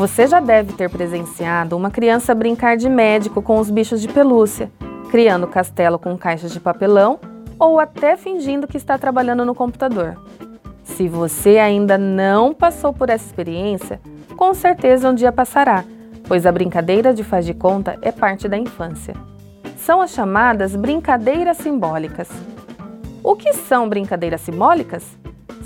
Você já deve ter presenciado uma criança brincar de médico com os bichos de pelúcia, criando castelo com caixas de papelão ou até fingindo que está trabalhando no computador. Se você ainda não passou por essa experiência, com certeza um dia passará, pois a brincadeira de faz de conta é parte da infância. São as chamadas brincadeiras simbólicas. O que são brincadeiras simbólicas?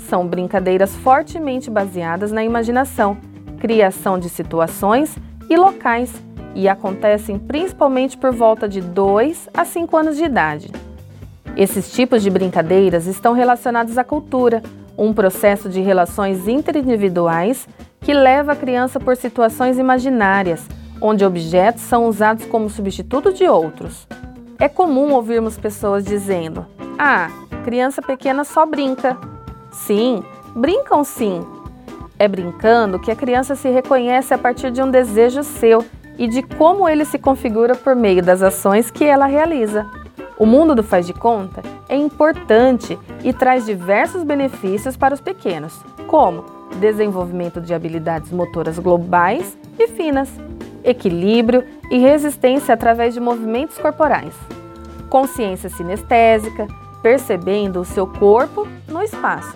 São brincadeiras fortemente baseadas na imaginação, criação de situações e locais e acontecem principalmente por volta de 2 a 5 anos de idade. Esses tipos de brincadeiras estão relacionados à cultura, um processo de relações interindividuais que leva a criança por situações imaginárias, onde objetos são usados como substituto de outros. É comum ouvirmos pessoas dizendo: Ah, criança pequena só brinca. Sim, brincam sim. É brincando que a criança se reconhece a partir de um desejo seu e de como ele se configura por meio das ações que ela realiza. O mundo do faz de conta é importante e traz diversos benefícios para os pequenos, como desenvolvimento de habilidades motoras globais e finas, equilíbrio e resistência através de movimentos corporais, consciência sinestésica, percebendo o seu corpo no espaço,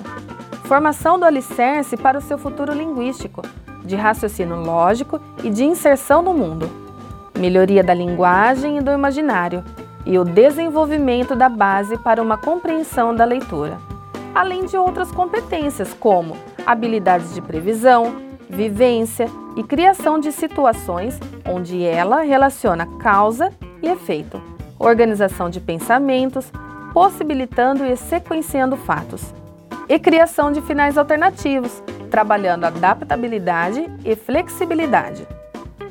formação do alicerce para o seu futuro linguístico, de raciocínio lógico e de inserção no mundo, melhoria da linguagem e do imaginário e o desenvolvimento da base para uma compreensão da leitura, além de outras competências como habilidades de previsão, vivência e criação de situações onde ela relaciona causa e efeito, organização de pensamentos, possibilitando e sequenciando fatos, e criação de finais alternativos, trabalhando adaptabilidade e flexibilidade.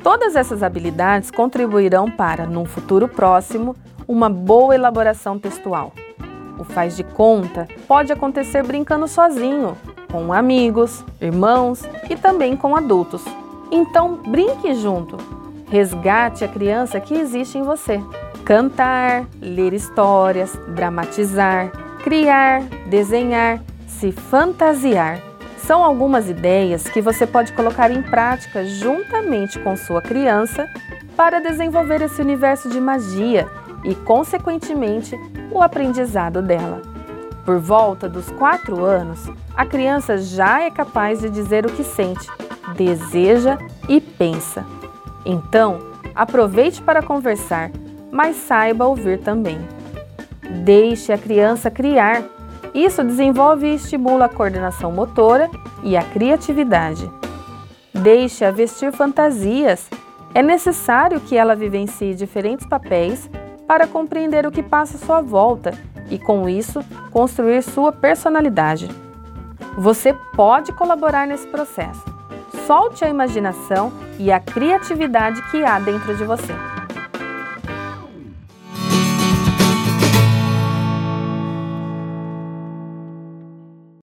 Todas essas habilidades contribuirão para, num futuro próximo, uma boa elaboração textual. O faz de conta pode acontecer brincando sozinho, com amigos, irmãos e também com adultos. Então, brinque junto. Resgate a criança que existe em você. Cantar, ler histórias, dramatizar, criar, desenhar, se fantasiar são algumas ideias que você pode colocar em prática juntamente com sua criança para desenvolver esse universo de magia e, consequentemente, o aprendizado dela. Por volta dos 4 anos, a criança já é capaz de dizer o que sente, deseja e pensa. Então, aproveite para conversar, mas saiba ouvir também. Deixe a criança criar isso desenvolve e estimula a coordenação motora e a criatividade. Deixe-a vestir fantasias. É necessário que ela vivencie diferentes papéis para compreender o que passa à sua volta e, com isso, construir sua personalidade. Você pode colaborar nesse processo. Solte a imaginação e a criatividade que há dentro de você.